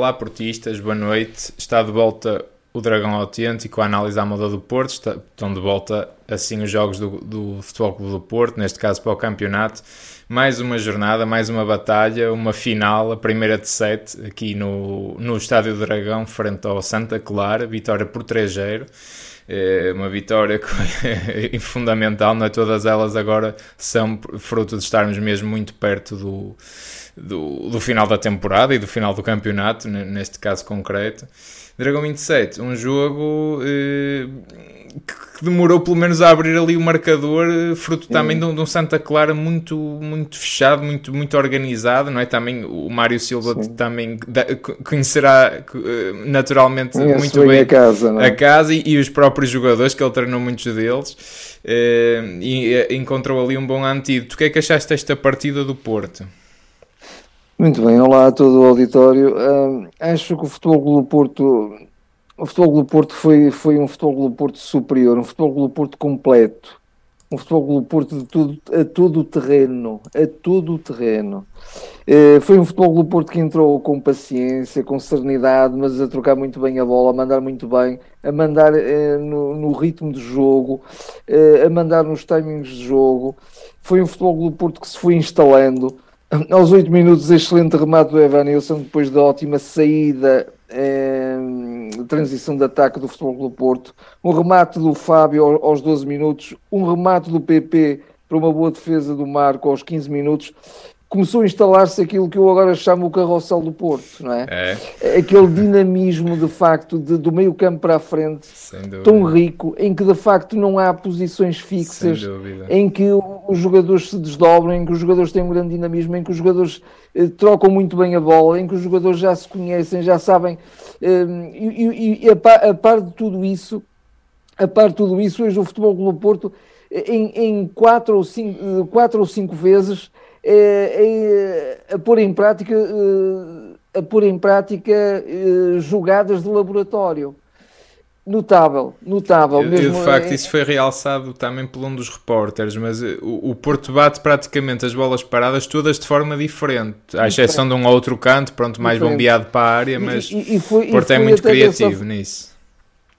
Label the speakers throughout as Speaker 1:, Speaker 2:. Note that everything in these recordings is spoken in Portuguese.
Speaker 1: Olá, portistas, boa noite. Está de volta o Dragão Autêntico, a análise à moda do Porto. estão de volta assim os jogos do, do Futebol Clube do Porto, neste caso para o campeonato. Mais uma jornada, mais uma batalha, uma final, a primeira de sete, aqui no, no Estádio do Dragão, frente ao Santa Clara, vitória por 3-0. É uma vitória fundamental, não é? Todas elas agora são fruto de estarmos mesmo muito perto do, do, do final da temporada e do final do campeonato, neste caso concreto. Dragão 27, um jogo eh, que demorou pelo menos a abrir ali o marcador, eh, fruto também de um, de um, Santa Clara muito, muito fechado, muito, muito organizado, não é? Também o Mário Silva Sim. também conhecerá eh, naturalmente muito bem, a casa, é? a casa e, e, os próprios jogadores, que ele treinou muitos deles, eh, e eh, encontrou ali um bom antídoto. O que é que achaste desta partida do Porto?
Speaker 2: Muito bem, olá a todo o auditório. Uh, acho que o Futebol do Porto, o Futebol do Porto foi, foi um Futebol do Porto superior, um Futebol do Porto completo, um Futebol do Porto de tudo, a todo o terreno, a todo o terreno. Uh, foi um Futebol do Porto que entrou com paciência, com serenidade, mas a trocar muito bem a bola, a mandar muito bem, a mandar uh, no, no, ritmo de jogo, uh, a mandar nos timings de jogo. Foi um Futebol do Porto que se foi instalando aos 8 minutos, excelente remate do Evanilson, depois da ótima saída, eh, transição de ataque do Futebol do Porto. Um remate do Fábio aos 12 minutos, um remate do PP para uma boa defesa do Marco aos 15 minutos começou a instalar-se aquilo que eu agora chamo o carrossel do Porto, não é? é. Aquele dinamismo, de facto, de, do meio campo para a frente, tão rico, em que de facto não há posições fixas, em que os jogadores se desdobram, em que os jogadores têm um grande dinamismo, em que os jogadores eh, trocam muito bem a bola, em que os jogadores já se conhecem, já sabem, eh, e, e a, par, a, par, de tudo isso, a par de tudo isso, hoje o Futebol do Porto, em, em quatro, ou cinco, eh, quatro ou cinco vezes, é, é, a pôr em prática, eh, a pôr em prática jogadas de laboratório. Notável, notável.
Speaker 1: Eu, mesmo, de facto, isso foi realçado também por um dos repórteres, mas o, o, Porto bate praticamente as bolas paradas todas de forma diferente, à exceção de um outro canto, pronto, mais diferente. bombeado para a área, mas e, e foi, o Porto é muito criativo dessa... nisso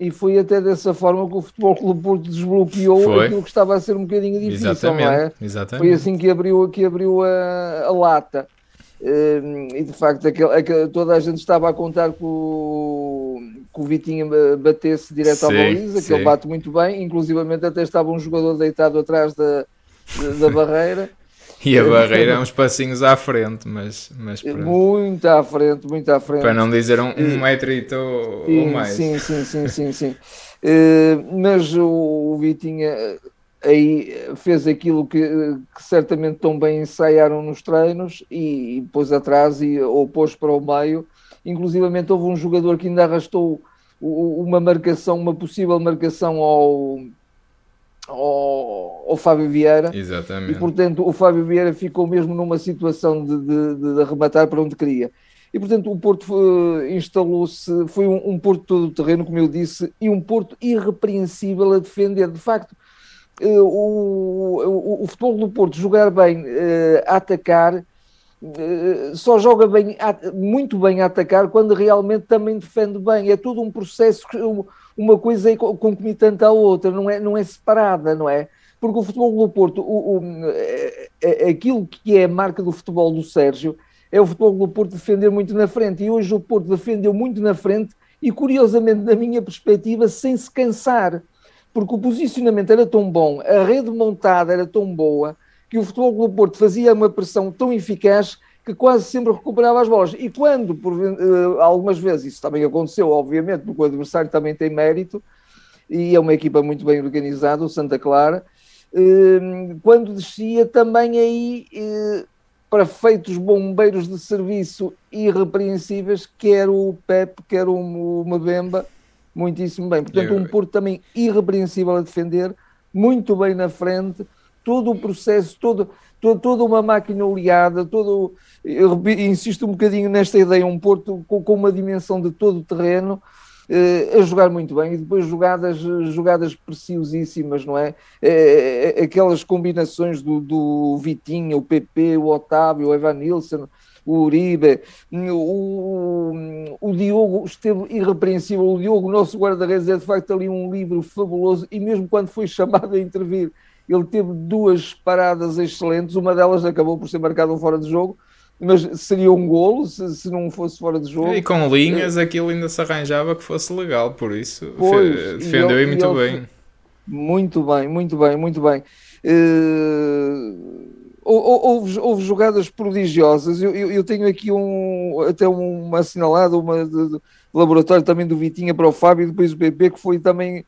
Speaker 2: e foi até dessa forma que o Futebol Clube Porto desbloqueou foi. aquilo que estava a ser um bocadinho difícil, exatamente, não é? Exatamente. Foi assim que abriu, que abriu a, a lata. Um, e de facto aquele, aquele, toda a gente estava a contar que o, que o Vitinho batesse direto sim, à baliza, que ele bate muito bem, inclusivamente até estava um jogador deitado atrás da, da barreira.
Speaker 1: E a barreira é uns passinhos à frente, mas, mas
Speaker 2: muito à frente, muito à frente.
Speaker 1: Para não dizer um, um metro e ou mais.
Speaker 2: Sim, sim, sim, sim, sim. uh, mas o, o Vitinha eh, aí fez aquilo que, que, certamente tão bem ensaiaram nos treinos e, e pôs atrás e, ou pôs para o meio. Inclusivamente houve um jogador que ainda arrastou uma marcação, uma possível marcação ao ao, ao, Fábio Vieira.
Speaker 1: Exatamente.
Speaker 2: E, portanto, o Fábio Vieira ficou mesmo numa situação de, de, de arrematar para onde queria. E, portanto, o Porto uh, instalou-se, foi um, um, Porto todo terreno, como eu disse, e um Porto irrepreensível a defender. De facto, uh, o, o, o, futebol do Porto jogar bem, uh, a atacar, só joga bem, muito bem a atacar quando realmente também defende bem. É todo um processo, uma coisa é concomitante à outra, não é, não é separada, não é? Porque o futebol do Porto, o, o, é, é, aquilo que é a marca do futebol do Sérgio, é o futebol do Porto defender muito na frente. E hoje o Porto defendeu muito na frente e, curiosamente, na minha perspectiva, sem se cansar. Porque o posicionamento era tão bom, a rede montada era tão boa, que o futebol do Porto fazia uma pressão tão eficaz que quase sempre recuperava as bolas. E quando, por, uh, algumas vezes, isso também aconteceu, obviamente, porque o adversário também tem mérito, e é uma equipa muito bem organizada, o Santa Clara, uh, quando descia também aí, uh, para feitos bombeiros de serviço irrepreensíveis, quer o Pep, quer o, Mabemba, muitíssimo bem. Portanto, um Porto também irrepreensível a defender, muito bem na frente, todo o processo, todo, toda uma máquina oleada, todo eu insisto um bocadinho nesta ideia, um Porto com, com uma dimensão de todo o terreno, uh, a jogar muito bem e depois jogadas, jogadas preciosíssimas, não é? Uh, aquelas combinações do, do Vitinho, o PP, o Otávio, o Evan Nilsson, o Uribe, o, o Diogo esteve irrepreensível. O Diogo, nosso guarda-redes, é de facto ali um livro fabuloso e mesmo quando foi chamado a intervir, ele teve duas paradas excelentes. Uma delas acabou por ser marcada um fora de jogo, mas seria um golo se, se não fosse fora de jogo.
Speaker 1: E com linhas aquilo ainda se arranjava que fosse legal, por isso pois, defendeu e, muito bem.
Speaker 2: Muito bem, muito bem, muito bem. Uh, houve, houve jogadas prodigiosas. Eu, eu, eu, tenho aqui um, até uma assinalada, uma de, de, laboratório também do Vitinha para o Fábio e depois o PP, que foi também eh,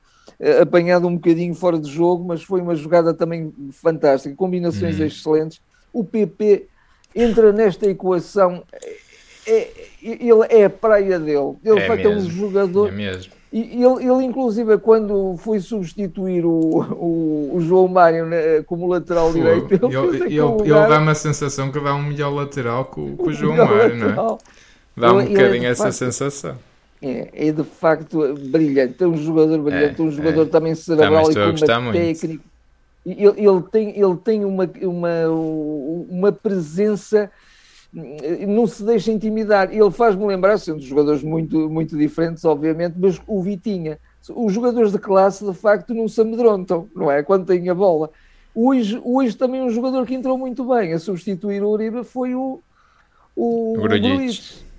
Speaker 2: apanhado um bocadinho fora de jogo, mas foi uma jogada também fantástica, combinações uhum. excelentes. O PP entra nesta equação, é, é ele é a praia dele. Ele é, é um jogador.
Speaker 1: É mesmo
Speaker 2: e ele, ele, inclusive, quando foi substituir o, o, o João Mário né, como lateral Foi. direito,
Speaker 1: ele, ele, ele, lugar... ele dá uma sensação que dá um melhor lateral com, com o João Mário, lateral. não é? Dá um bocadinho essa facto, sensação.
Speaker 2: É, é de facto brilhante. É um jogador brilhante, é, um jogador é. também cerebral também e com uma técnica. Ele, ele, tem, ele tem uma, uma, uma presença não se deixa intimidar. Ele faz-me lembrar, sendo jogadores muito, muito diferentes, obviamente, mas o Vitinha. Os jogadores de classe, de facto, não se amedrontam, não é? Quando têm a bola. Hoje, hoje também um jogador que entrou muito bem a substituir o Uribe foi o, o, o.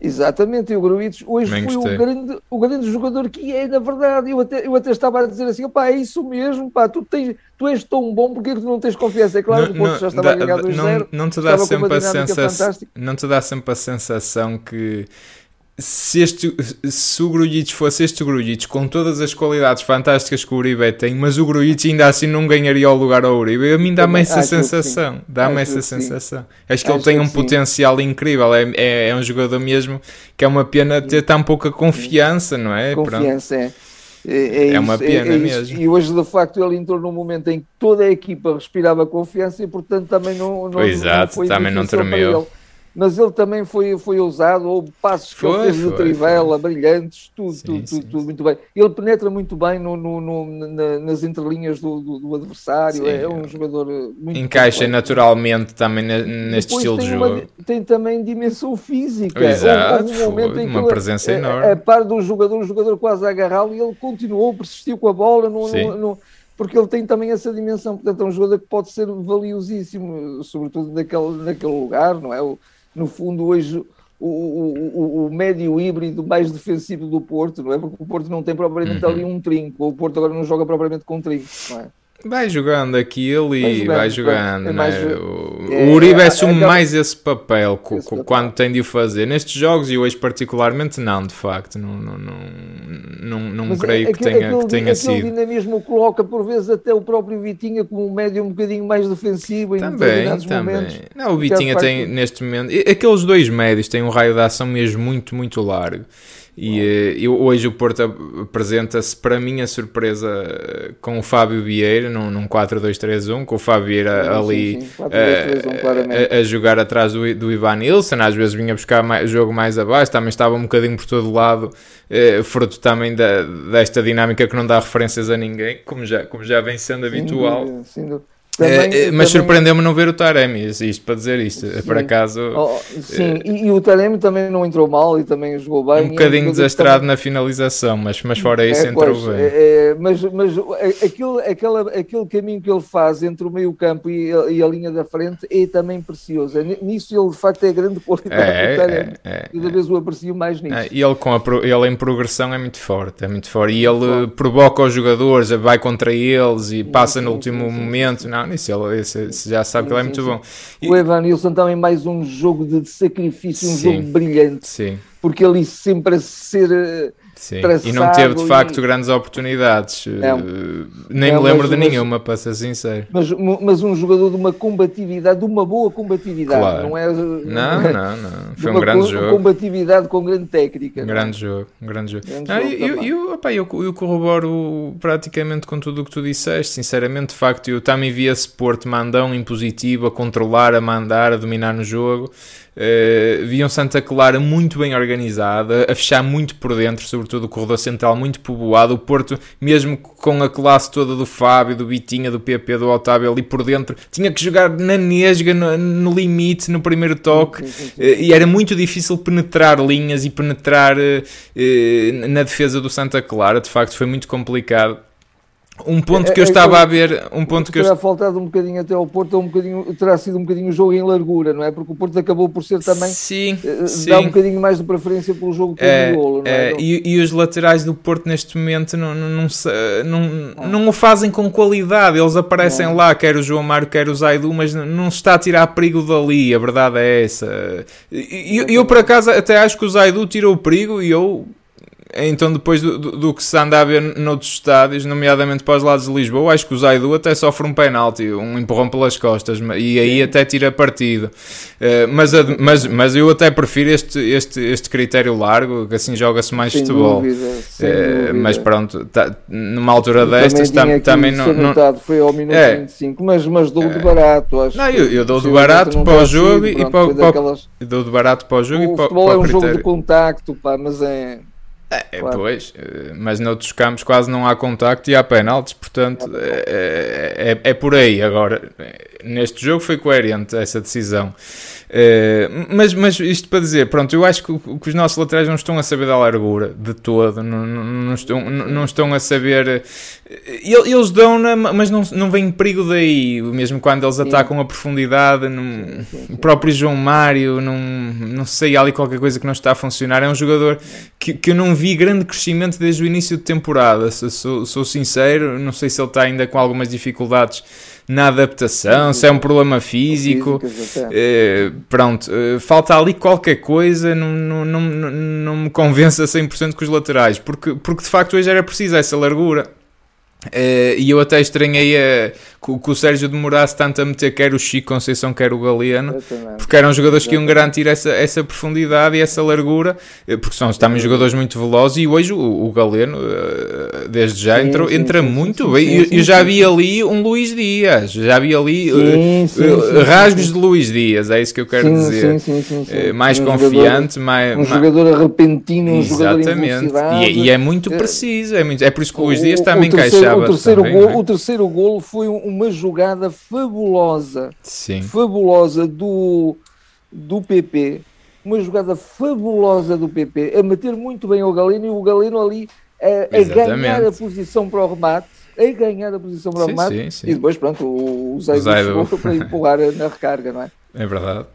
Speaker 2: Exatamente, e o Gruitch hoje foi o grande, o grande jogador que é, na verdade. Eu até, eu até estava a dizer assim: pá, é isso mesmo, pá, tu, tens, tu és tão bom, porque tu não tens confiança? É claro que o Porto já estava dá, a ganhar 2-0.
Speaker 1: Não, não, te dá sempre a sensação, não te dá sempre a sensação que se, este, se o Grujic fosse este Grujic com todas as qualidades fantásticas que o Uribe tem, mas o Grujic ainda assim não ganharia o lugar ao Uribe, a mim dá-me essa sensação. Dá-me essa sensação. Acho que Acho ele tem um potencial incrível. É, é, é, um jogador mesmo que é uma pena ter tão pouca confiança, não é?
Speaker 2: Confiança, é. É, é, é, uma pena é, é mesmo. E hoje, de facto, ele entrou num momento em que toda a equipa respirava confiança e, portanto, também não, não,
Speaker 1: Exato,
Speaker 2: não
Speaker 1: também não tremeu
Speaker 2: mas ele também foi, foi ousado, houve passos que foi, ele fez de trivela, foi. brilhantes, tudo, sim, tudo, sim, tudo, tudo, muito bem. Ele penetra muito bem no, no, no na, nas entrelinhas do, do, do adversário, sim. é um jogador eh, muito
Speaker 1: Encaixa completo. naturalmente também neste Depois estilo de jogo. Uma,
Speaker 2: tem também dimensão física.
Speaker 1: Exato, houve, um momento em que uma presença
Speaker 2: a,
Speaker 1: enorme.
Speaker 2: A, a par do jogador, o jogador quase a agarrá-lo e ele continuou, persistiu com a bola no, no porque ele tem também essa dimensão. Portanto, é um jogador que pode ser valiosíssimo, sobretudo naquele, naquele lugar, não é? O, no fundo, hoje o, o, o, médio híbrido mais defensivo do Porto, não é? Porque o Porto não tem propriamente uhum. ali um trinco, o Porto agora não joga propriamente com trinco, não é?
Speaker 1: Vai jogando aquilo e vai jogando. Vai jogando é mais, né? o, é, Uribe assume é, mais esse papel, esse papel, quando tem de o fazer. Nestes jogos, e hoje particularmente, não, de facto. Não, não, não, não, não creio que tenha, aquele, que tenha sido. O
Speaker 2: dinamismo coloca, por vezes, até o próprio Vitinha como um médio um bocadinho mais defensivo em também, também. momentos.
Speaker 1: Não, o Vitinha tem, neste momento... Aqueles dois médios têm um raio de ação mesmo muito, muito largo. E uh, hoje o Porto apresenta-se, para mim, a surpresa com o Fábio Vieira, num, num 4-2-3-1, com o Fábio Vieira sim, ali sim, sim. 4, 2, 3, 1, a, a, jogar atrás do, do Ivan Nilsson, às vezes vinha buscar mais, jogo mais abaixo, também estava um bocadinho por todo lado, fruto também da, desta dinâmica que não dá referências a ninguém, como já, como já vem sendo habitual. Sim, sim, também, é, mas também... surpreendeu-me não ver o Taremi, isto para dizer isto, sim. por acaso.
Speaker 2: Oh, sim, e, e, o Taremi também não entrou mal e também jogou bem.
Speaker 1: Um bocadinho desastrado também... na finalização, mas, mas fora isso é, entrou pois, bem.
Speaker 2: É, é, mas mas aquele, aquele, aquele caminho que ele faz entre o meio campo e a, e a linha da frente é também precioso. É, nisso ele de facto é grande qualidade é, do Taremi. É, é, Cada vez o aprecio mais nisso.
Speaker 1: e ele, com a, ele em progressão é muito forte, é muito forte. E ele provoca os jogadores, vai contra eles e passa sim, no último momento. Não, nisso ele, já sabe sim, que ele é muito sim, bom.
Speaker 2: E... O Evan Nilsson também mais um jogo de sacrifício, um jogo brilhante.
Speaker 1: Sim.
Speaker 2: Porque ele sempre a ser eh,
Speaker 1: Sim. E não teve de facto e... grandes oportunidades. Não. Uh, nem não, me lembro mas, de nenhuma, para ser sincero.
Speaker 2: Mas, mas um jogador de uma combatividade, de uma boa combatividade,
Speaker 1: claro.
Speaker 2: não é?
Speaker 1: Não, não, não. Foi um grande co jogo.
Speaker 2: Combatividade com grande técnica.
Speaker 1: Um grande não? jogo, um grande jogo. Grande não, jogo eu, eu, opa, eu, eu, corroboro praticamente com tudo o que tu disseste. Sinceramente, de facto, eu também vi esse Porto mandão impositivo a controlar, a mandar, a dominar no jogo. Uh, vi um Santa Clara muito bem organizada, a fechar muito por dentro, sobretudo o corredor central muito povoado. O Porto, mesmo com a classe toda do Fábio, do Vitinha, do PP, do Otávio ali por dentro, tinha que jogar na nesga, no, no limite, no primeiro toque, e era muito difícil penetrar linhas e penetrar na defesa do Santa Clara. De facto, foi muito complicado. Um ponto é, que eu é, estava é, a ver, um ponto que
Speaker 2: terá eu... faltado um bocadinho até ao Porto, um bocadinho, terá sido um bocadinho o jogo em largura, não é? Porque o Porto acabou por ser também
Speaker 1: sim, uh, sim.
Speaker 2: dá um bocadinho mais de preferência pelo jogo que é, golo, não é?
Speaker 1: é e, e, os laterais do Porto neste momento não, não, não, não, ah. não o fazem com qualidade, eles aparecem não. lá, quer o João Mário, quer o Zaidu, mas não se está a tirar perigo dali, a verdade é essa. E eu, eu, por acaso até acho que o Zaidu tirou o perigo e eu então, depois do, do, do, que se anda a ver noutros estádios, nomeadamente para os lados de Lisboa, acho que o Zaidu até sofre um penalti, um empurrão pelas costas, e aí Sim. até tira partido. Uh, mas, mas, mas eu até prefiro este, este, este critério largo, que assim joga-se mais sem futebol. Dúvida, uh, mas pronto, tá, numa altura eu destas também, também não. não
Speaker 2: foi ao minuto é, 25, mas, mas dou de barato. Acho
Speaker 1: não, eu, eu dou de barato para o jogo e para, para, dou de barato para o jogo o
Speaker 2: e para,
Speaker 1: futebol
Speaker 2: para o é um critério. jogo de contacto, pá, mas é.
Speaker 1: É, claro. Pois, eh, mas noutros campos quase não há contacto e há penaltis, portanto é, é, é, por aí. Agora, neste jogo foi coerente essa decisão. Uh, mas, mas isto para dizer, pronto, eu acho que, que, os nossos laterais não estão a saber da largura de todo, não, não, não estão, não, estão a saber. Eles dão, mas não, não vem perigo daí, mesmo quando eles atacam a profundidade. Não, o próprio João Mário, não, não sei, há ali qualquer coisa que não está a funcionar. É um jogador que, que eu não vi grande crescimento desde o início de temporada, sou, sou sincero. Não sei se ele está ainda com algumas dificuldades na adaptação, se é um problema físico. Uh, pronto, uh, falta ali qualquer coisa, não, não, não, não me convence a 100% com os laterais, porque, porque de facto hoje era preciso essa largura. Uh, e eu até estranhei a, que, que, o Sérgio demorasse tanto a meter quer o Chico Conceição, quer o Galeno, porque eram jogadores que iam garantir essa, essa profundidade e essa largura, eh, porque são também jogadores muito velozes. E hoje o, o Galeno, uh, desde já, sim, entrou, sim, entra sim, muito bem. eu, eu já vi ali um Luís Dias, já vi ali uh, rasgos de Luís Dias, é isso que eu quero dizer. mais um confiante,
Speaker 2: jogador,
Speaker 1: mais,
Speaker 2: um jogador repentino, um
Speaker 1: Exatamente. jogador e, e, é muito preciso, é, muito, é por isso que o Luís Dias também encaixava
Speaker 2: o terceiro, também, gol, é? o terceiro golo foi uma jogada fabulosa.
Speaker 1: Sim.
Speaker 2: Fabulosa do, do PP. Uma jogada fabulosa do PP. A meter muito bem o Galeno e o Galeno ali a, a ganhar a posição para o remate. A ganhar a posição para o remate. Sim, sim. E depois, pronto, o, o Zaido chegou para empurrar na recarga, não é?
Speaker 1: É verdade.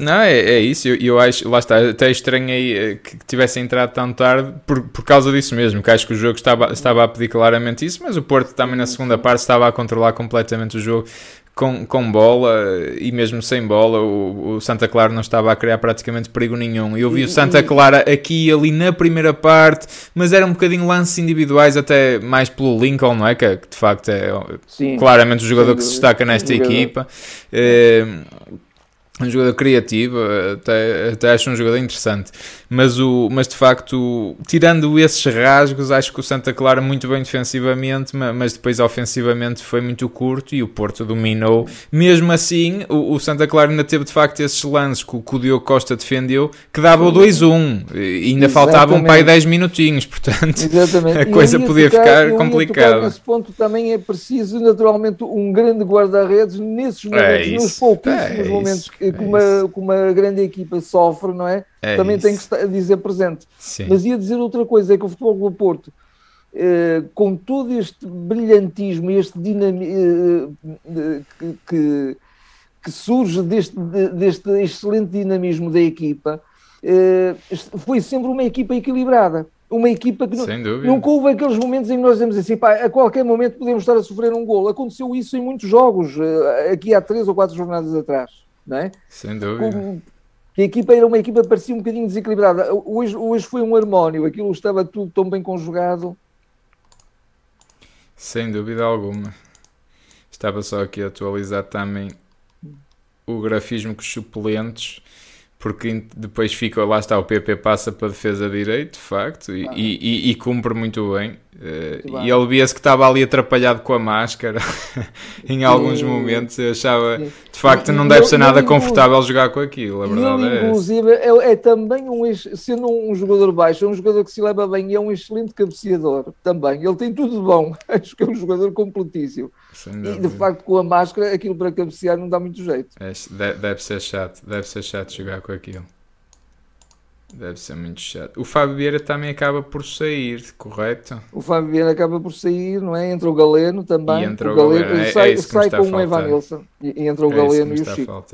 Speaker 1: Não, é, é isso. Eu, eu acho, lá está, até estranhei eh, que tivesse entrado tão tarde por, por causa disso mesmo, que acho que o jogo estava, estava a pedir claramente isso, mas o Porto também na segunda parte estava a controlar completamente o jogo com, com bola e mesmo sem bola. O, o Santa Clara não estava a criar praticamente perigo nenhum. Eu vi o Santa Clara aqui e ali na primeira parte, mas era um bocadinho lances individuais, até mais pelo Lincoln, não é? Que, que de facto é Sim, claramente o jogador que se destaca nesta equipa. É, um jogador criativo, até, até acho um jogador interessante. Mas, o, mas de facto, tirando esses rasgos, acho que o Santa Clara muito bem defensivamente, mas depois ofensivamente foi muito curto e o Porto dominou. Mesmo assim, o, o Santa Clara ainda teve de facto esses lances que, que o Diogo Costa defendeu, que dava o 2-1 e ainda faltavam um pai 10 minutinhos, portanto Exatamente. a coisa podia ficar, ficar complicada.
Speaker 2: Nesse ponto também é preciso, naturalmente, um grande guarda-redes nesses momentos, é nos pouquíssimos é momentos que que, uma, que uma grande equipa sofre, não é? é Também isso. tem que estar, dizer presente.
Speaker 1: Sim.
Speaker 2: Mas ia dizer outra coisa, é que o Futebol do Porto, eh, com todo este brilhantismo, este dinamismo eh, que, que, que, surge deste, deste excelente dinamismo da equipa, eh, foi sempre uma equipa equilibrada uma equipa que nunca houve aqueles momentos em que nós dizemos assim, pá, a qualquer momento podemos estar a sofrer um gol. Aconteceu isso em muitos jogos, eh, aqui há três ou quatro jornadas atrás não é?
Speaker 1: Sem dúvida.
Speaker 2: Com, a equipa era uma equipa parecia um bocadinho desequilibrada. Hoje, hoje foi um harmónio, aquilo estava tudo tão bem conjugado.
Speaker 1: Sem dúvida alguma. Estava só aqui a atualizar também o grafismo com os suplentes, porque depois fica, lá está, o PP passa para a defesa direito, de facto, e, ah. e, e, e cumpre muito bem. Uh, e ele via-se que estava ali atrapalhado com a máscara em alguns momentos. Eu achava, de facto, não deve ser nada confortável jogar com aquilo. A verdade é
Speaker 2: inclusive, é, é, também um, sendo um jogador baixo, é um jogador que se leva bem e é um excelente cabeceador também. Ele tem tudo de bom. Acho que é um jogador completíssimo. E de facto, com a máscara, aquilo para cabecear não dá muito jeito.
Speaker 1: É, deve ser chato, deve ser chato jogar com aquilo. Deve ser muito chato. O Fábio Vieira também acaba por sair, correto?
Speaker 2: O Fábio Vieira acaba por sair, não é? Entra o Galeno também.
Speaker 1: E entra o, o Galeno, Galeno. É,
Speaker 2: sai,
Speaker 1: é
Speaker 2: sai com o Evan Nilsson. E entra o
Speaker 1: é
Speaker 2: Galeno
Speaker 1: e
Speaker 2: o Chico.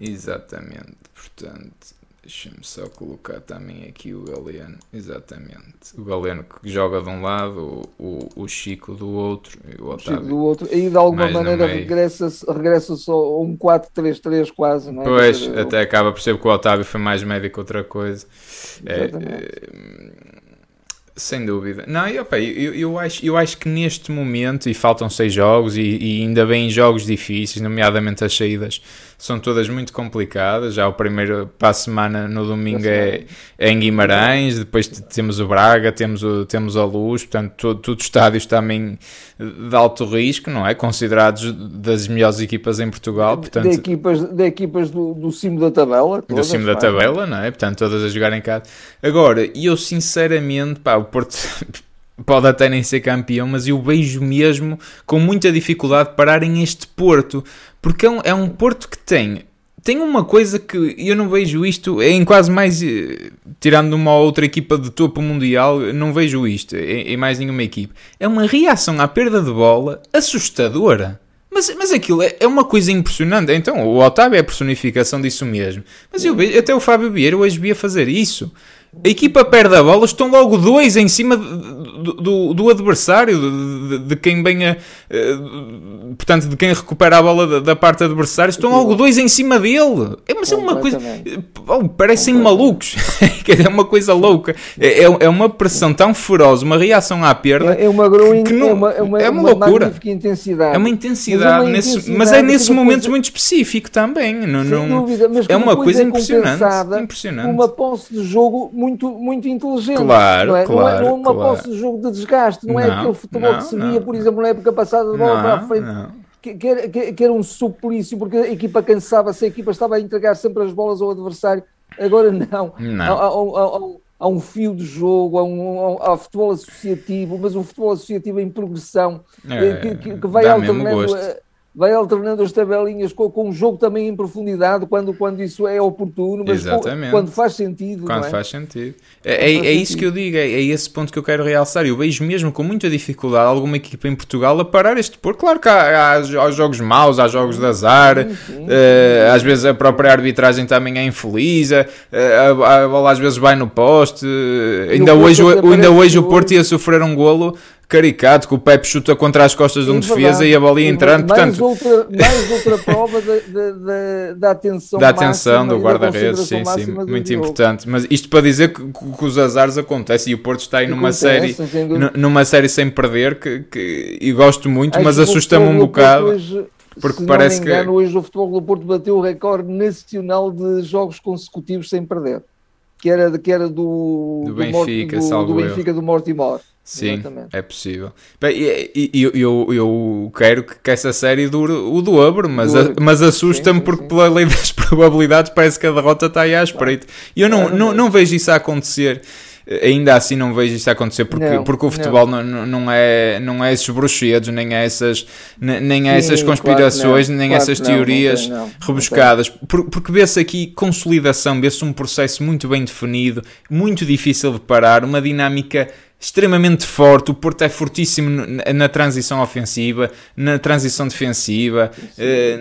Speaker 1: Exatamente. Portanto, Deixa-me só colocar também aqui o Galeno, exatamente. O Galeno que joga de um lado, o, o, Chico do outro e o Otávio.
Speaker 2: Chico do outro, e de alguma maneira regressa, regressa só um 4-3-3 quase, não é?
Speaker 1: Pois, até acaba por ser que o Otávio foi mais médico que outra coisa. É, é, sem dúvida. Não, eu, eu, eu, acho, eu acho que neste momento, e faltam seis jogos, e, e ainda bem jogos difíceis, nomeadamente as saídas são todas muito complicadas. Já o primeiro para a semana no domingo é, é, em Guimarães, depois temos o Braga, temos, o, temos a Luz, portanto, todos tudo estádios também de alto risco, não é? Considerados das melhores equipas em Portugal. Portanto,
Speaker 2: de equipas, de equipas do, do cimo da tabela.
Speaker 1: Todas, do cimo da tabela, não é? Portanto, todas a jogar em casa. Agora, eu sinceramente, pá, Porto pode até nem ser campeão, mas eu vejo mesmo com muita dificuldade pararem este Porto, porque é um, é um Porto que tem tem uma coisa que eu não vejo isto em quase mais eh, tirando uma outra equipa de topo mundial, não vejo isto em, em mais nenhuma equipe. É uma reação à perda de bola assustadora. Mas, mas aquilo é, é uma coisa impressionante. Então, o Otávio é a personificação disso mesmo. Mas eu vejo, até o Fábio Vieira hoje via fazer isso. A equipa perde a bola, estão logo dois em cima do, do, adversário, de, de, quem venha, uh, portanto, de quem recupera a bola da, da, parte adversária, estão logo dois em cima dele. É, mas é uma coisa. Oh, parecem malucos. é uma coisa louca. É, é, é, uma pressão tão feroz, uma reação à perda.
Speaker 2: É, é uma, que não, é uma, é uma, é uma, uma loucura. Intensidade.
Speaker 1: É uma intensidade, mas, nesse, intensidade mas é nesse momento coisa... muito específico também. Não, não, dúvida, é uma coisa impressionante. impressionante.
Speaker 2: Uma posse de jogo muito, muito inteligente.
Speaker 1: Claro, não é? claro. É,
Speaker 2: não é uma claro. posse de jogo de desgaste, não, não é aquele futebol não, que se via, por exemplo, na época passada de bola para a frente. Que, que, era, que, era um suplício, porque a equipa cansava-se, a equipa estava a entregar sempre as bolas ao adversário. Agora não.
Speaker 1: não.
Speaker 2: Há, um fio de jogo, há, um, há, futebol associativo, mas um futebol associativo em progressão é, que, que, vai alternando vai alternando as tabelinhas com, com um jogo também em profundidade quando, quando isso é oportuno, mas Exatamente. quando faz sentido.
Speaker 1: Quando
Speaker 2: é?
Speaker 1: faz sentido. É, é, é isso que eu digo, é, é, esse ponto que eu quero realçar. Eu vejo mesmo com muita dificuldade alguma equipa em Portugal a parar este por. Claro que há, há, há jogos maus, há jogos de azar, sim, sim, uh, às vezes a própria arbitragem também é infeliz, uh, a, a, bola às vezes vai no poste. Uh, ainda hoje, ainda hoje o Porto ia sofrer um golo caricato, que o Pepe chuta contra as costas de um é defesa e a bola ia entrando.
Speaker 2: Mais, portanto... outra, mais outra prova da atenção
Speaker 1: Da atenção do guarda-redes, sim, sim, muito importante. Mas isto para dizer que, que, os azares acontecem e o Porto está aí numa série, numa série sem perder, que, que e gosto muito, Acho mas assusta-me um bocado. Hoje, porque parece
Speaker 2: engano, que hoje o Futebol do Porto bateu o recorde nacional de jogos consecutivos sem perder. Que era, que era do,
Speaker 1: do, do Benfica,
Speaker 2: do, do Benfica do Mortimor.
Speaker 1: Sim, Exatamente. é possível. Bem, eu, eu, eu quero que essa série dure o dobro, mas, mas assusta-me porque, sim. pela lei das probabilidades, parece que a derrota está aí à espreita. E eu não, não, não vejo isso a acontecer ainda assim não vejo isso acontecer porque, não, porque o futebol não. Não, não, é, não é esses bruxedos, nem é essas, nem é essas conspirações, claro nem claro essas teorias não, rebuscadas. Porque vê-se aqui consolidação, vê-se um processo muito bem definido, muito difícil de parar, uma dinâmica extremamente forte. O Porto é fortíssimo na, transição ofensiva, na transição defensiva,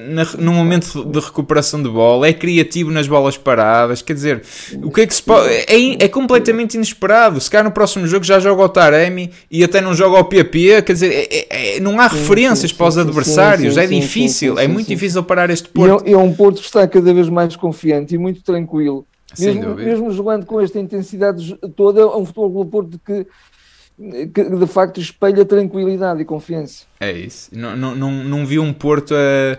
Speaker 1: na, no momento de recuperação de bola, é criativo nas bolas paradas. Quer dizer, o que é que se pode. É, é completamente inesperado. Se calhar no próximo jogo já joga o Taremi e até não joga o PP, quer dizer, é, é, é não há referências para os adversários, é difícil, é muito difícil parar este Porto.
Speaker 2: E é, é um Porto que está cada vez mais confiante e muito tranquilo. Mesmo, mesmo, jogando com esta intensidade toda, é um futebol do Porto que que de facto espelha tranquilidade e confiança.
Speaker 1: É isso. Não, não, não, não vi um Porto a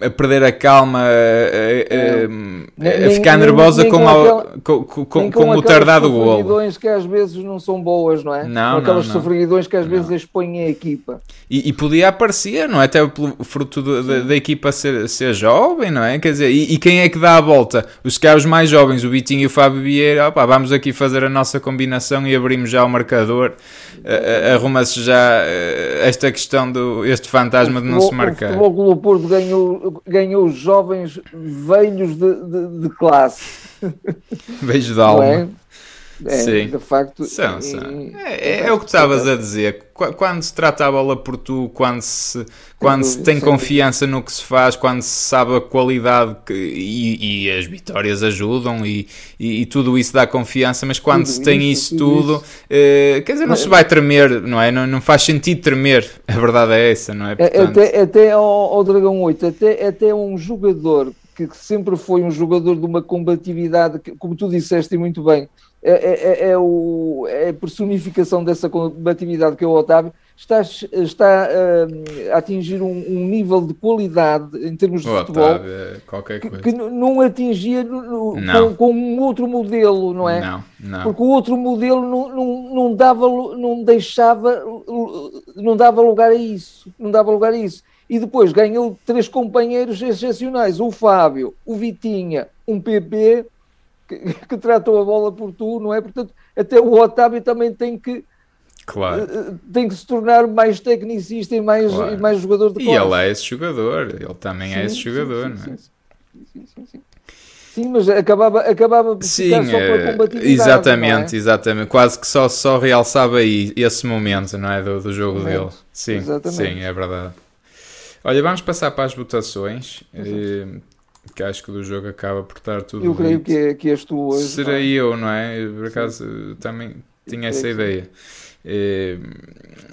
Speaker 1: a perder a calma, a, a, a, a ficar nem, nervosa nem, nem com, com, aquela, com, com, com o tardado golo.
Speaker 2: que às vezes não são boas, não é? Não, com aquelas sofreguidões que às não. vezes expõem a equipa.
Speaker 1: E, e, podia aparecer, não é? Até pelo fruto do, da, da, equipa ser, ser jovem, não é? Quer dizer, e, e, quem é que dá a volta? Os os mais jovens, o Vitinho e o Fábio Vieira, opa, vamos aqui fazer a nossa combinação e abrimos já o marcador. Arruma-se já eh, esta questão do este fantasma de não se marcar.
Speaker 2: O Futebol Porto ganhou, ganhou os jovens velhos de, de, de classe.
Speaker 1: Beijo de alma. É?
Speaker 2: É, Sim. de facto.
Speaker 1: São, são. É, é, é, o que estavas a dizer. Quando se trata a bola por tu, quando se, quando se tem confiança no que se faz, quando se sabe a qualidade que, e, e, as vitórias ajudam e, e, e, tudo isso dá confiança, mas quando tudo se tem isso, isso tudo, isso. Eh, quer dizer, não se vai tremer, não é? Não, não faz sentido tremer. A verdade é essa, não é? é
Speaker 2: Portanto... Até, até ao, ao Dragão 8, até, até um jogador que sempre foi um jogador de uma combatividade, como tu disseste muito bem, é, é, é, é, o, é a personificação dessa combatividade que é o Otávio, está, está uh, a atingir um, um, nível de qualidade em termos de o futebol Otávio,
Speaker 1: é que,
Speaker 2: que, não atingia no, não. Com, com, um outro modelo, não é?
Speaker 1: Não, não.
Speaker 2: Porque o outro modelo não, não, não, dava, não deixava, não dava lugar a isso, não dava lugar a isso. E depois ganhou três companheiros excepcionais, o Fábio, o Vitinha, um PP que, que, tratou a bola por tu, não é? Portanto, até o Otávio também tem que
Speaker 1: Claro.
Speaker 2: Eh, tem que se tornar mais tecnicista e mais, claro. e mais jogador de
Speaker 1: E ele é esse jogador, ele também é sim, é esse jogador, sim, não é?
Speaker 2: Sim, sim, sim. Sim, mas acabava, acabava por sim, ficar só pela eh, combatividade.
Speaker 1: Exatamente,
Speaker 2: é?
Speaker 1: exatamente. Quase que só, só realçava aí esse momento, não é? Do, do jogo dele. Sim, exatamente. sim, é verdade. Olha, vamos passar para as votações que acho que do jogo acaba por estar tudo.
Speaker 2: Eu creio que, é, que és tu hoje.
Speaker 1: Serei não? eu, não é? Por acaso Sim. também tinha essa ideia. É,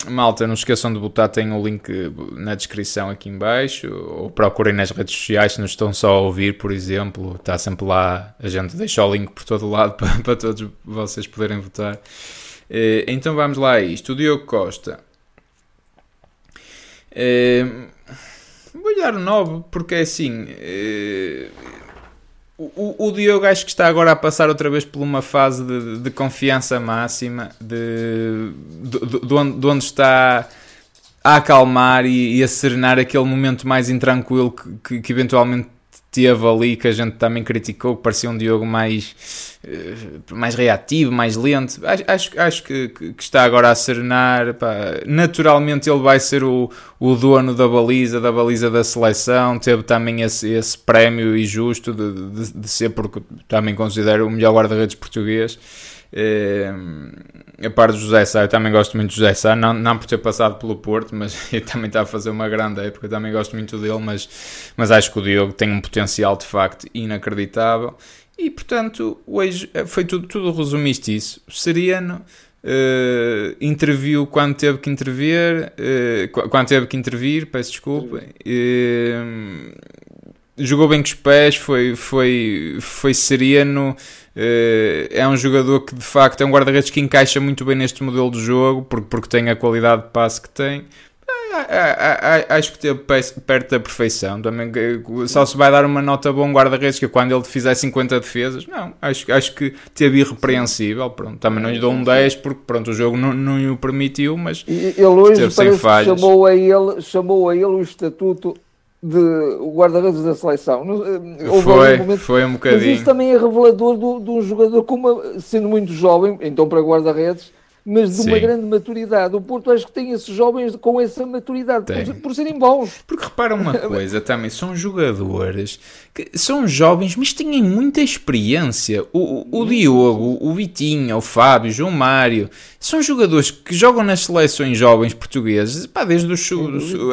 Speaker 1: malta, não esqueçam de botar, tem o link na descrição aqui em baixo ou procurem nas redes sociais se não estão só a ouvir, por exemplo, está sempre lá, a gente deixa o link por todo lado para, para todos vocês poderem votar. É, então vamos lá a isto. O Diogo Costa. É, Vou lhe dar um 9, porque é assim. Uh, o, o Diogo acho que está agora a passar outra vez por uma fase de, de confiança máxima, de, de, de, onde, de onde está a acalmar e, e, a serenar aquele momento mais intranquilo que, que, que eventualmente teve ali que a gente também criticou, que parecia um Diogo mais, eh, mais reativo, mais lento. Acho, acho, que, que, está agora a serenar. Pá. Naturalmente ele vai ser o, o dono da baliza, da baliza da seleção. Teve também esse, esse prémio e justo de, de, de ser, porque também considero o melhor guarda-redes português. É, a par do José Sá, eu também gosto muito do José Sá, não, não por ter passado pelo Porto, mas ele também está a fazer uma grande época, eu também gosto muito dele, mas, mas acho que o Diogo tem um potencial de facto inacreditável. E portanto, hoje eh, foi tudo, tudo resumiste isso. Seriano uh, interviu quando teve que intervir, uh, quando teve que intervir, peço desculpa. Uh, jogou bem com os pés, foi, foi, foi sereno. Uh, é um jogador que de facto é um guarda-redes que encaixa muito bem neste modelo de jogo, porque, porque tem a qualidade de passe que tem. É, acho que esteve perto da perfeição. Também, só se vai dar uma nota bom guarda-redes que quando ele fizer 50 defesas, não, acho, acho que teve irrepreensível. Pronto, também não lhe dou um 10 porque pronto, o jogo não, não o permitiu, mas
Speaker 2: ele hoje sem falhas. chamou a ele, chamou a ele o estatuto de guarda-redes da seleção.
Speaker 1: Eh, foi, um momento, foi um bocadinho. Mas
Speaker 2: isso também é revelador de um jogador, como, sendo muito jovem, então para guarda-redes, mas de Sim. uma grande maturidade. O Porto acho que tem esses jovens com essa maturidade, por, por, serem bons.
Speaker 1: Porque repara uma coisa também, são jogadores que são jovens, mas têm muita experiência. O, o, o Diogo, o Vitinho, o Fábio, o João Mário, são jogadores que jogam nas seleções jovens portuguesas, pá, desde os.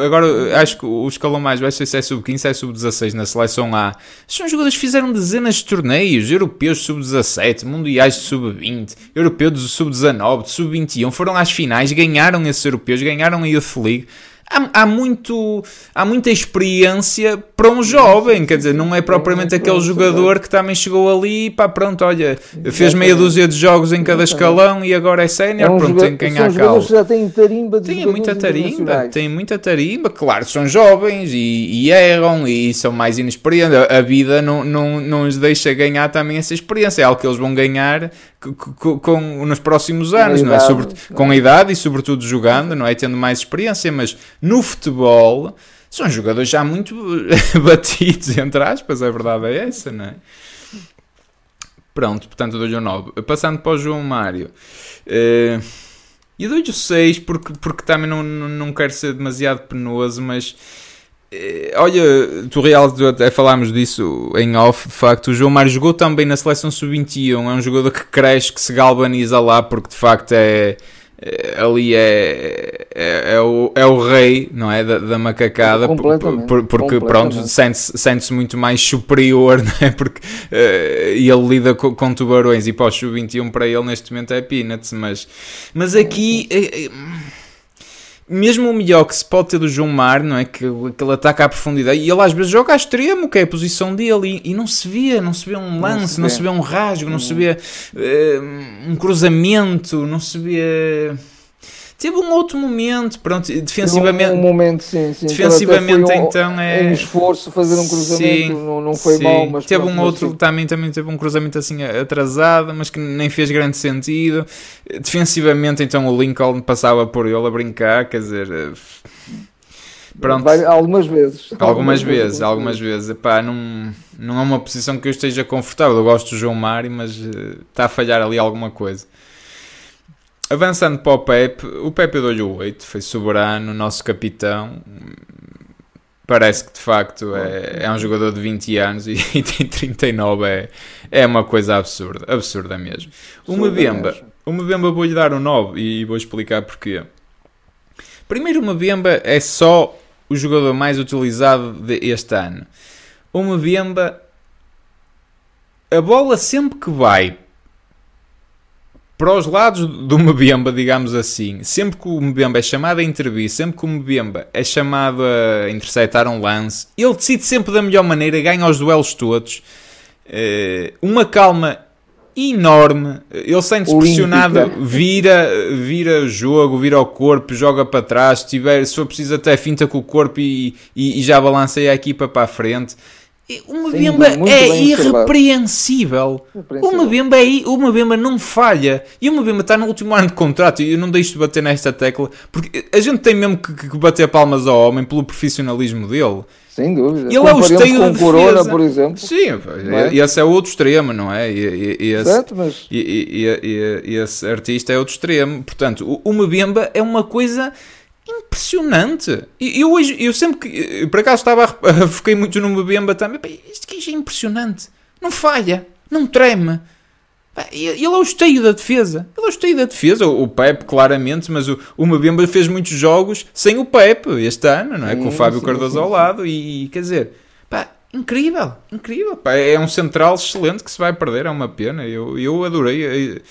Speaker 1: Agora acho que o escalão mais vai ser se é sub-15, se é sub-16 na seleção A. São jogadores que fizeram dezenas de torneios europeus sub-17, mundiais de sub-20, europeus de sub-19, de sub sub-21, foram às finais, ganharam esses europeus, ganharam a Youth League. há, há, muito, há muita experiência para um jovem, quer dizer, não é propriamente aquele jogador que também chegou ali e pá, pronto, olha, fez meia dúzia de jogos em cada escalão e agora é sénior, é pronto, tem que ganhar calma.
Speaker 2: já têm tarimba de
Speaker 1: Tem muita tarimba, tem muita tarimba, claro, são jovens e, e erram e são mais inexperientes, a vida não, não, não os deixa ganhar também essa experiência, é algo que eles vão ganhar com, com, nos próximos anos, não é? Sobre, com a idade e sobretudo jogando, não é? Tendo mais experiência, mas no futebol são jogadores já muito batidos, entre aspas, a verdade é essa, não é? Pronto, portanto dou-lhe um 9. Passando para o João Mário. Uh, e dou-lhe o 6 porque, porque também não, não, quero ser demasiado penoso, mas eh, olha, tu real, até falámos disso em off, de facto, o João Mário jogou também na seleção sub-21, é um jogador que cresce, que se galvaniza lá, porque de facto é, é ali é, é, é, o, é o rei, não é, da, da macacada, por, por, porque pronto, sente-se sente muito mais superior, não é, porque uh, ele lida com, com tubarões e pós sub-21 para ele neste momento é peanuts, mas, mas aqui... Uh, mesmo o melhor que se pode ter do João Mar, não é? Que, que ele ataca à profundidade e ele às vezes joga a extremo, que é a posição dele, e, e não se vê, não se vê um lance, não se vê, não se vê um rasgo, não se vê uh, um cruzamento, não se vê. Teve um outro momento, pronto, defensivamente.
Speaker 2: Um, um momento, sim, sim.
Speaker 1: Defensivamente, um, então é.
Speaker 2: Um esforço fazer um cruzamento, sim, não, não foi sim. mal, mas.
Speaker 1: Teve pronto, um outro, sim. também, também teve um cruzamento assim atrasado, mas que nem fez grande sentido. Defensivamente, então o Lincoln passava por ele a brincar, quer dizer. Eh,
Speaker 2: pronto. Vai, algumas vezes.
Speaker 1: Algumas, algumas vezes, vezes, algumas vezes. Epá, não, não é uma posição que eu esteja confortável. Eu gosto do João Mário, mas uh, está a falhar ali alguma coisa. Avançando para o Pepe, o Pepe deu-lhe o 8, foi soberano, nosso capitão. Parece que de facto é, é um jogador de 20 anos e, e tem 39, é, é uma coisa absurda, absurda mesmo. O Mbemba, o Mbemba vou-lhe dar um 9 e vou explicar porquê. Primeiro, o Mbemba é só o jogador mais utilizado deste ano. O Mbemba, a bola sempre que vai para os lados do Mbemba, digamos assim, sempre que o Mbemba é chamado a intervir, sempre que o Mbemba é chamado a interceptar um lance, ele decide sempre da melhor maneira, ganha os duelos todos, uh, uma calma enorme, ele sente-se pressionado, vira, vira o jogo, vira o corpo, joga para trás, se, tiver, se for preciso até finta com o corpo e, e, e já balanceia a equipa para a frente. Uma Mbemba é irrepreensível. Uma Mbemba, é, uma Mbemba não falha. E uma Mbemba está no último ano de contrato. E eu não deixo de bater nesta tecla. Porque a gente tem mesmo que, que bater palmas ao homem pelo profissionalismo dele.
Speaker 2: Sem dúvida.
Speaker 1: Ele é o esteio defesa.
Speaker 2: Corona, por exemplo.
Speaker 1: Sim, é? esse é o outro extremo, não é? E, e, e esse,
Speaker 2: Certo, mas...
Speaker 1: e, e, e, esse artista é outro extremo. Portanto, o, o Mbemba é uma coisa impressionante. Eu hoje, eu sempre que, por acaso estava, a, fiquei muito no Mbemba também, isto que é impressionante. Não falha, não treme. Ele é o esteio da defesa. Ele é o esteio da defesa. O Pep, claramente, mas o, o Mbemba fez muitos jogos sem o Pep este ano, não é? Sim, Com o Fábio sim, Cardoso sim, ao lado. E, quer dizer, Incrível, incrível. Pá, é um central excelente que se vai perder, é uma pena. Eu, eu adorei.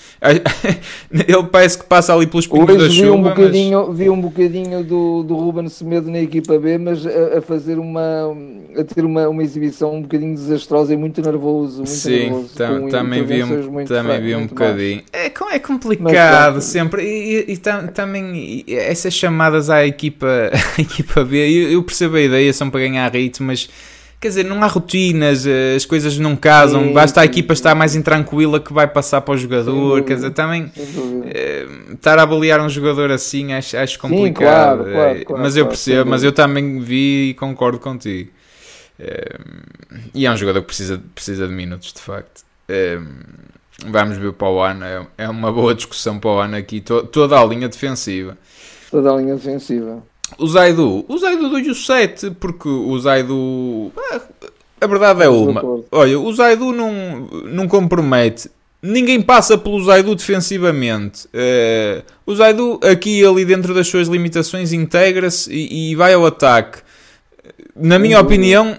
Speaker 1: Ele parece que passa ali pelos pingos da chuva.
Speaker 2: Vi um bocadinho, mas... vi um bocadinho do, do Ruben Semedo na equipa B, mas a, a, fazer uma a ter uma, uma exibição um bocadinho desastrosa e muito nervoso. Muito
Speaker 1: Sim,
Speaker 2: nervoso,
Speaker 1: tam, também vi um, também vi um bocadinho. É, é complicado mas, sempre. E, e, e tam, também e essas chamadas à equipa, à equipa B, eu, eu percebo a ideia, são para ganhar ritmo, mas quer dizer, não há rotinas, eh, as coisas não casam, sim, basta a equipa estar mais intranquila que vai passar para o jogador, quer dizer, também é, estar a avaliar um jogador assim acho, acho complicado, sim, claro, claro, eh, claro, mas eu percebo, mas eu também vi e concordo contigo. E é um jogador que precisa, precisa de minutos, de facto. Vamos ver para o ano, é, é uma boa discussão para o ano aqui, to, toda a linha defensiva.
Speaker 2: Toda a linha defensiva.
Speaker 1: O Zaidu, o Zaidu deu-lhe o 7, porque o Zaidu. Ah, a verdade é uma. Olha, o Zaidu não, não compromete. Ninguém passa pelo Zaidu defensivamente. Uh, o Zaidu, aqui ali dentro das suas limitações, integra-se e, e, vai ao ataque. Na minha opinião,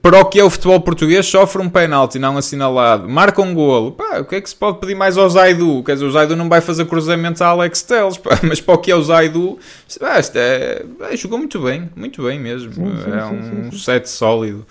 Speaker 1: para o que é o futebol português, sofre um penalti não assinalado, marca um golo. Pá, o que é que se pode pedir mais ao Zaidu? Quer dizer, o Zaidu não vai fazer cruzamentos a Alex Teles, pá, mas para o que é o Zaidu, pá, é, é, jogou muito bem, muito bem mesmo. Sim, sim, é um sim, set sólido.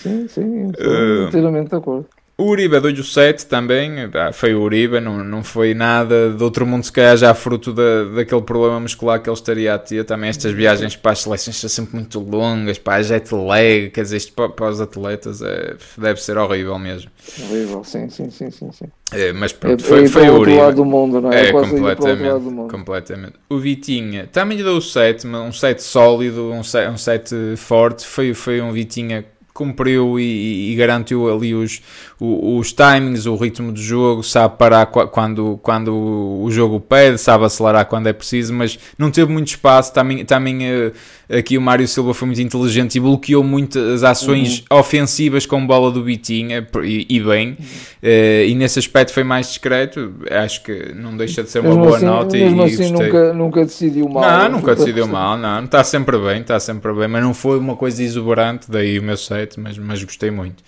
Speaker 2: Sim, sim, uh, inteiramente de acordo.
Speaker 1: O Uribe deu-lhe o 7 também, ah, foi o Uribe, não, não foi nada de outro mundo, se calhar já fruto da, daquele problema muscular que ele estaria a ter. Também estas viagens para as seleções são sempre muito longas, para a jet lag, quer dizer, isto para, para os atletas é, deve ser horrível mesmo.
Speaker 2: Horrível, sim, sim, sim, sim. sim.
Speaker 1: É, mas pronto, é, foi, foi o Uribe.
Speaker 2: lado do mundo, não é?
Speaker 1: É, completamente, completamente. O Vitinha também lhe deu o 7, um 7 sólido, um 7, um 7 forte, foi, foi um Vitinha cumpriu e, e, garantiu ali os, os, os, timings, o ritmo do jogo, sabe parar quando, quando o jogo pede, sabe acelerar quando é preciso, mas não teve muito espaço. Também, também uh, aqui o Mário Silva foi muito inteligente e bloqueou muitas ações uhum. ofensivas com bola do Bitinha e, e bem, uhum. uh, e nesse aspecto foi mais discreto. Acho que não deixa de ser uma
Speaker 2: mesmo
Speaker 1: boa
Speaker 2: assim,
Speaker 1: nota.
Speaker 2: E, assim, nunca, nunca decidiu mal.
Speaker 1: Não, nunca decidiu mal, não, está sempre bem, está sempre bem, mas não foi uma coisa exuberante, daí o meu 7, mas, mas gostei muito.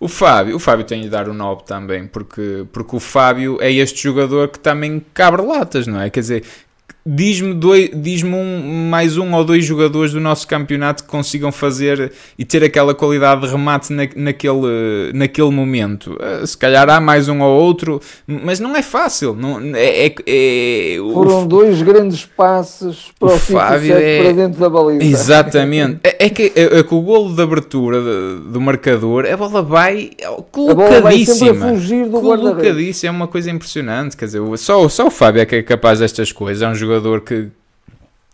Speaker 1: O Fábio, o Fábio tem de dar o um 9 também, porque, porque o Fábio é este jogador que também cabre latas, não é? Quer dizer, Diz-me diz um, mais um ou dois jogadores do nosso campeonato que consigam fazer e ter aquela qualidade de remate na, naquele, naquele momento. Uh, se calhar há mais um ou outro, mas não é fácil. Não, é, é, é
Speaker 2: Foram o, dois grandes passos para o, o Fábio é, para dentro da baliza.
Speaker 1: Exatamente. é, é, que, é, é, que o golo de abertura de, do marcador, a bola vai colocadíssima. A bola vai fugir do colocadíssima. É uma coisa impressionante. Quer dizer, só, só o Fábio é que é capaz destas coisas. É um jogador jogador que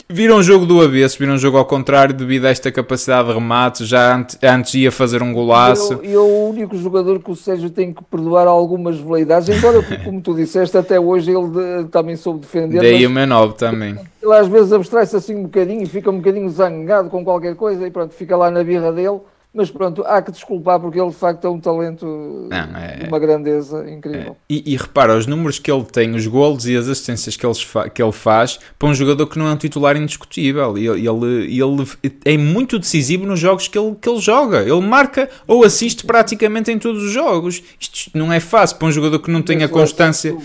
Speaker 1: vira um jogo do avesso, vira um jogo ao contrário devido a esta capacidade de remate, já antes, antes ia fazer um golaço.
Speaker 2: E é o único jogador que o Sérgio tem que perdoar algumas veleidades, embora, como tu disseste, até hoje ele de, também soube defender.
Speaker 1: Daí o meu novo também.
Speaker 2: Ele às vezes abstrai-se assim um bocadinho e fica um bocadinho zangado com qualquer coisa e pronto, fica lá na birra dele mas pronto, há que desculpar porque ele de facto é um talento não, é, uma grandeza incrível. É.
Speaker 1: E, e, repara, os números que ele tem, os golos e as assistências que ele, que ele faz para um jogador que não é um titular indiscutível. Ele, ele, ele é muito decisivo nos jogos que ele, que ele joga. Ele marca ou assiste praticamente em todos os jogos. Isto não é fácil para um jogador que não tem a constância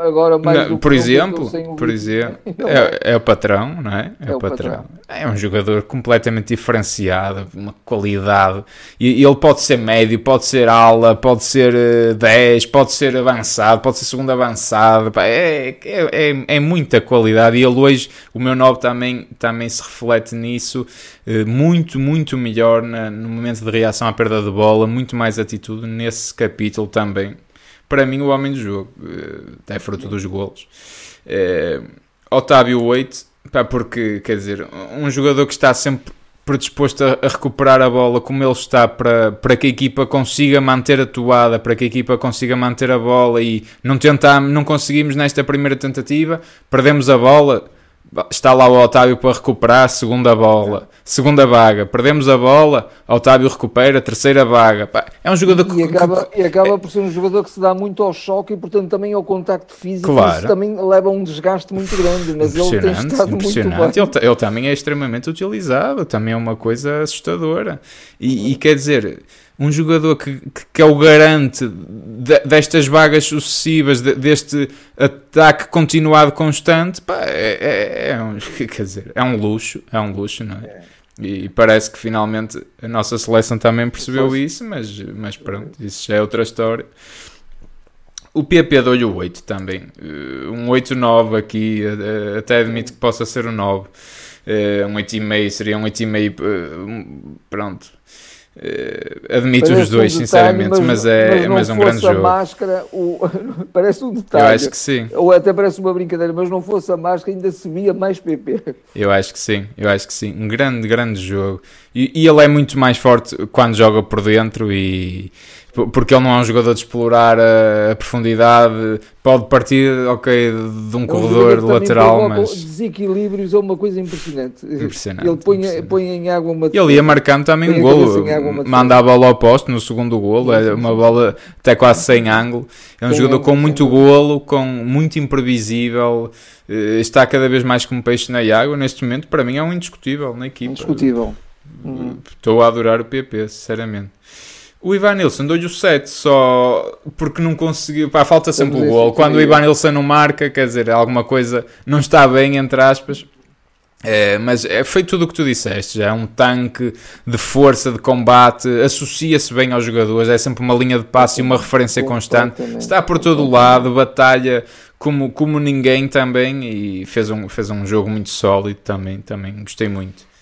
Speaker 2: agora mais não,
Speaker 1: por exemplo, por exemplo, é, é, o patrão, não é? É, é o patrão. patrão. É um jogador completamente diferenciado, uma qualidade. E, ele pode ser médio, pode ser ala, pode ser uh, eh, 10, pode ser avançado, pode ser segundo avançado. É, é, é, é, muita qualidade. E ele hoje, o meu nobre também, também se reflete nisso. Uh, muito, muito melhor na, no momento de reação à perda de bola, muito mais atitude nesse capítulo também para mim, o homem do jogo. Eh, é fruto dos golos. É, Otávio 8, pá, porque, quer dizer, um jogador que está sempre predisposto a, a, recuperar a bola como ele está para, para que a equipa consiga manter a toada, para que a equipa consiga manter a bola e não tentar, não conseguimos nesta primeira tentativa, perdemos a bola, Está lá o Otávio para recuperar, segunda bola, segunda vaga. Perdemos a bola, Otávio recupera, terceira vaga. é um jogador
Speaker 2: que. E acaba, e acaba por ser um jogador que se dá muito ao choque e, portanto, também ao contacto físico. Claro. Isso também leva a um desgaste muito grande, mas ele tem estado muito bem.
Speaker 1: Ele, ele também é extremamente utilizado, também é uma coisa assustadora. E, e quer dizer um jogador que, que, é o garante de, destas vagas sucessivas, de, deste ataque continuado constante, pá, é, é, é, um, quer dizer, é um luxo, é um luxo, não é? E parece que finalmente a nossa seleção também percebeu isso, mas, mas pronto, isso já é outra história. O PP deu-lhe o 8 também, uh, um 8-9 aqui, até admito que possa ser um 9. Uh, um 8,5 seria um 8,5, pronto, admito parece os dois, um detalhe, sinceramente, mas, mas é, mas é mais um grande jogo.
Speaker 2: máscara, o, parece um detalhe.
Speaker 1: Eu acho que sim.
Speaker 2: Ou até parece uma brincadeira, mas não fosse a máscara, ainda subia mais PP.
Speaker 1: Eu acho que sim, eu acho que sim. Um grande, grande jogo. E, e ele é muito mais forte quando joga por dentro e porque ele não é um jogador de explorar a, a profundidade, pode partir, ok, de um é corredor lateral, mas...
Speaker 2: desequilíbrios é uma coisa impressionante.
Speaker 1: Impressionante.
Speaker 2: Ele põe, impressionante. põe em água uma...
Speaker 1: Ele ia marcando também um golo, manda a bola ao posto no segundo golo, é uma bola até quase sem ângulo. É um Tem jogador com muito golo, com muito imprevisível, eh, está cada vez mais como peixe na água, neste momento para mim é um indiscutível na equipa.
Speaker 2: Indiscutível
Speaker 1: Estou uhum. a adorar o PP, sinceramente. O Ivan Nilsson deu-lhe o 7 só porque não conseguiu. Pá, falta sempre o gol. Quando o Ivan Nilsson não marca, quer dizer, alguma coisa não está bem, entre aspas. É, mas é, foi tudo o que tu disseste, já é um tanque de força, de combate, associa-se bem aos jogadores, é sempre uma linha de passe e uma referência constante, está por todo o lado, batalha como, como ninguém também e fez um, fez um jogo muito sólido também, também gostei muito.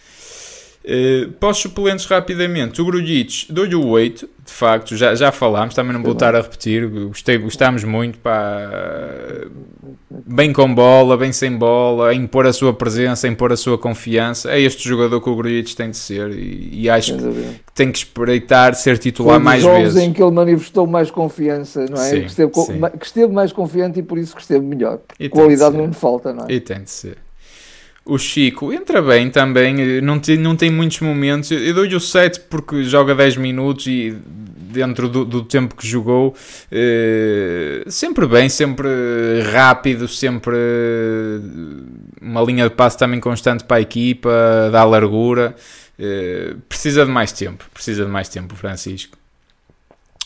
Speaker 1: Uh, para os suplentes rapidamente, o Grujic dou-lhe o 8, de facto, já, já falámos, também não vou estar a repetir, gostei, gostámos muito, pá, bem com bola, bem sem bola, a impor a sua presença, a impor a sua confiança, é este jogador que o Grujic tem de ser e, e acho que tem que espreitar ser titular mais jogos vezes.
Speaker 2: em que ele manifestou mais confiança, não é? Sim, que, esteve, que, esteve, mais confiante e por isso que esteve melhor. E Qualidade não me falta, não é?
Speaker 1: E tem de ser. O Chico entra bem também, não tem, não tem muitos momentos. Eu dou-lhe o 7 porque joga 10 minutos e dentro do, do tempo que jogou, eh, sempre bem, sempre rápido, sempre uma linha de passe também constante para a equipa, dá largura. Eh, precisa de mais tempo, precisa de mais tempo, Francisco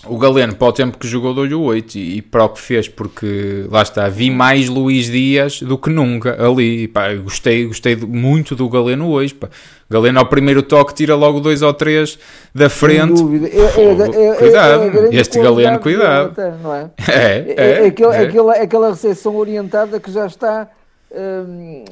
Speaker 1: o Galeno, para o tempo que jogou, deu-lhe o 8 e, e, para o que fez, porque lá está, vi mais Luís Dias do que nunca ali. E, pá, gostei, gostei muito do Galeno hoje. Pá. Galeno, ao primeiro toque, tira logo dois ou três da frente. É, é, é, cuidado, este Galeno, cuidado. Não é? É,
Speaker 2: é, aquele, Aquela, aquela recepção orientada que já está Hum,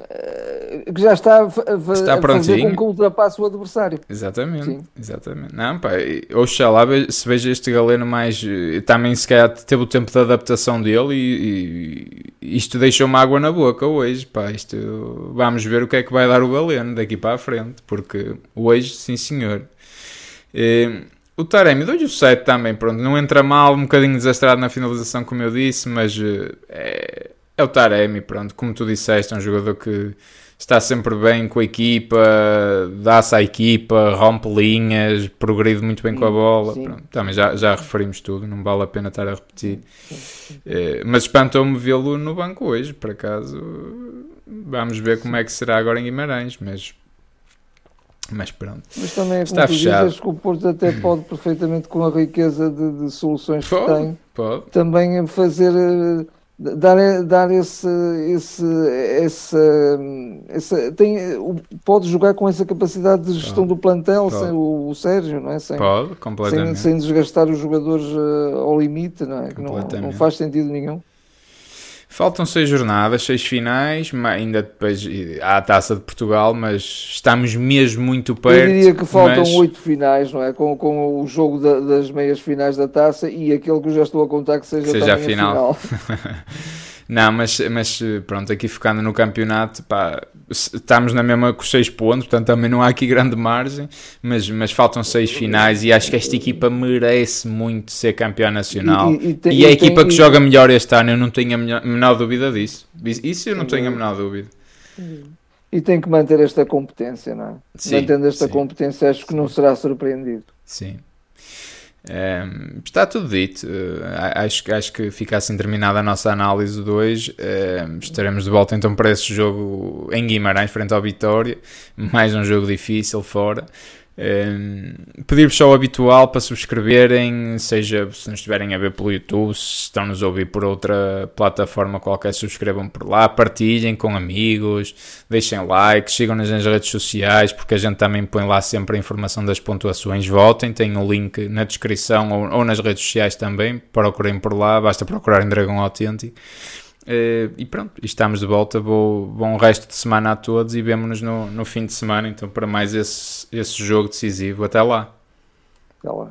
Speaker 2: que já está a, está a fazer com que ultrapasse o adversário.
Speaker 1: Exatamente, Sim. exatamente. Não, pá, oxalá se veja este Galeno mais. Também se calhar teve o tempo de adaptação dele e, e isto deixou-me água na boca hoje. Pá, isto, vamos ver o que é que vai dar o Galeno daqui para a frente, porque hoje, sim senhor. E, o Taremi deu-lhe o 7 também, pronto, não entra mal, um bocadinho desastrado na finalização, como eu disse, mas é, é o Taremi, pronto, como tu disseste, é um jogador que está sempre bem com a equipa, dá-se à equipa, rompe linhas, progride muito bem sim, com a bola. Pronto, também já, já referimos tudo, não vale a pena estar a repetir. É, mas espantou-me vê-lo no banco hoje, por acaso. Vamos ver como é que será agora em Guimarães, mas. Mas pronto.
Speaker 2: Mas também, está fechado. Dizes, que o Porto até pode perfeitamente, com a riqueza de, de soluções pode, que tem, pode. também fazer eh, dar, dar esse, esse, esse tem, pode jogar com essa capacidade de gestão pode. do plantel sem o, o, Sérgio, não é? Sem,
Speaker 1: pode, completamente.
Speaker 2: Sem, sem desgastar os jogadores uh, ao limite, não é? Que não, não faz sentido nenhum.
Speaker 1: Faltam seis jornadas, seis finais, ainda depois há a Taça de Portugal, mas estamos mesmo muito perto. Eu
Speaker 2: diria que faltam mas... oito finais, não é? Com, com o jogo da, das meias finais da Taça e aquele que eu já estou a contar que seja, seja a final. final.
Speaker 1: Não, mas, mas pronto, aqui focando no campeonato, pá, estamos na mesma com 6 pontos, portanto também não há aqui grande margem, mas, mas faltam 6 finais e acho que esta equipa merece muito ser campeã nacional. E, e, tem, e a equipa tem, que joga melhor este ano, eu não tenho a menor, menor dúvida disso. Isso eu não tenho a menor dúvida.
Speaker 2: E tem que manter esta competência, não é? Sim, Mantendo esta sim. competência, acho que não será surpreendido.
Speaker 1: Sim. Um, está tudo dito. Uh, acho, acho que fica assim terminada a nossa análise de hoje. Uh, estaremos de volta então para esse jogo em Guimarães, frente ao Vitória. Mais um jogo difícil fora. Um, Pedir-vos só o habitual para subscreverem, seja se nos estiverem a ver pelo YouTube, se estão-nos a ouvir por outra plataforma qualquer, subscrevam por lá, partilhem com amigos, deixem like, sigam-nos nas redes sociais, porque a gente também põe lá sempre a informação das pontuações. Votem, tem o um link na descrição ou, ou nas redes sociais também, procurem por lá, basta procurar em Dragão Autêntico. Uh, e pronto, estamos de volta. Bom, bom resto de semana a todos e vemo-nos no, no fim de semana então para mais esse, esse jogo decisivo. Até lá.
Speaker 2: Até lá.